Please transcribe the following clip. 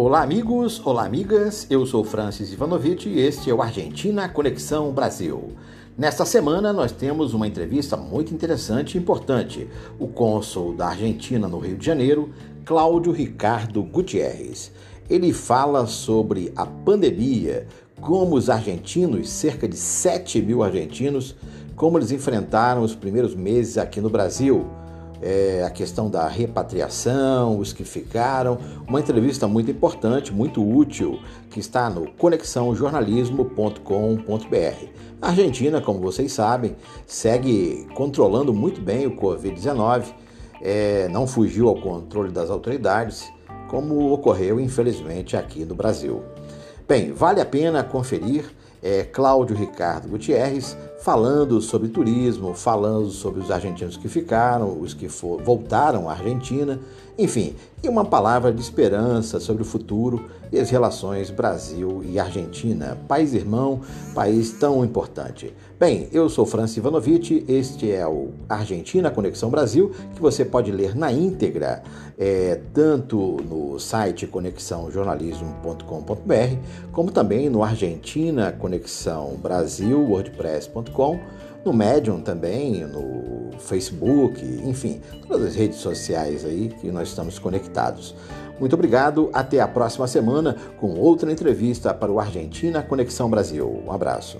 Olá, amigos, olá, amigas. Eu sou Francis Ivanovic e este é o Argentina Conexão Brasil. Nesta semana, nós temos uma entrevista muito interessante e importante. O cônsul da Argentina no Rio de Janeiro, Cláudio Ricardo Gutierrez. Ele fala sobre a pandemia, como os argentinos, cerca de 7 mil argentinos, como eles enfrentaram os primeiros meses aqui no Brasil é, a questão da repatriação, os que ficaram. Uma entrevista muito importante, muito útil, que está no conexãojornalismo.com.br. A Argentina, como vocês sabem, segue controlando muito bem o Covid-19, é, não fugiu ao controle das autoridades, como ocorreu, infelizmente, aqui no Brasil. Bem, vale a pena conferir é, Cláudio Ricardo Gutierrez falando sobre turismo, falando sobre os argentinos que ficaram, os que for, voltaram à Argentina, enfim, e uma palavra de esperança sobre o futuro e as relações Brasil e Argentina, país irmão, país tão importante. Bem, eu sou Francis Ivanovic, este é o Argentina Conexão Brasil, que você pode ler na íntegra, é, tanto no site conexãojornalismo.com.br, como também no Argentina Conexão Brasil, wordpress.com, no Medium também, no Facebook, enfim, todas as redes sociais aí que nós estamos conectados. Muito obrigado, até a próxima semana com outra entrevista para o Argentina Conexão Brasil. Um abraço.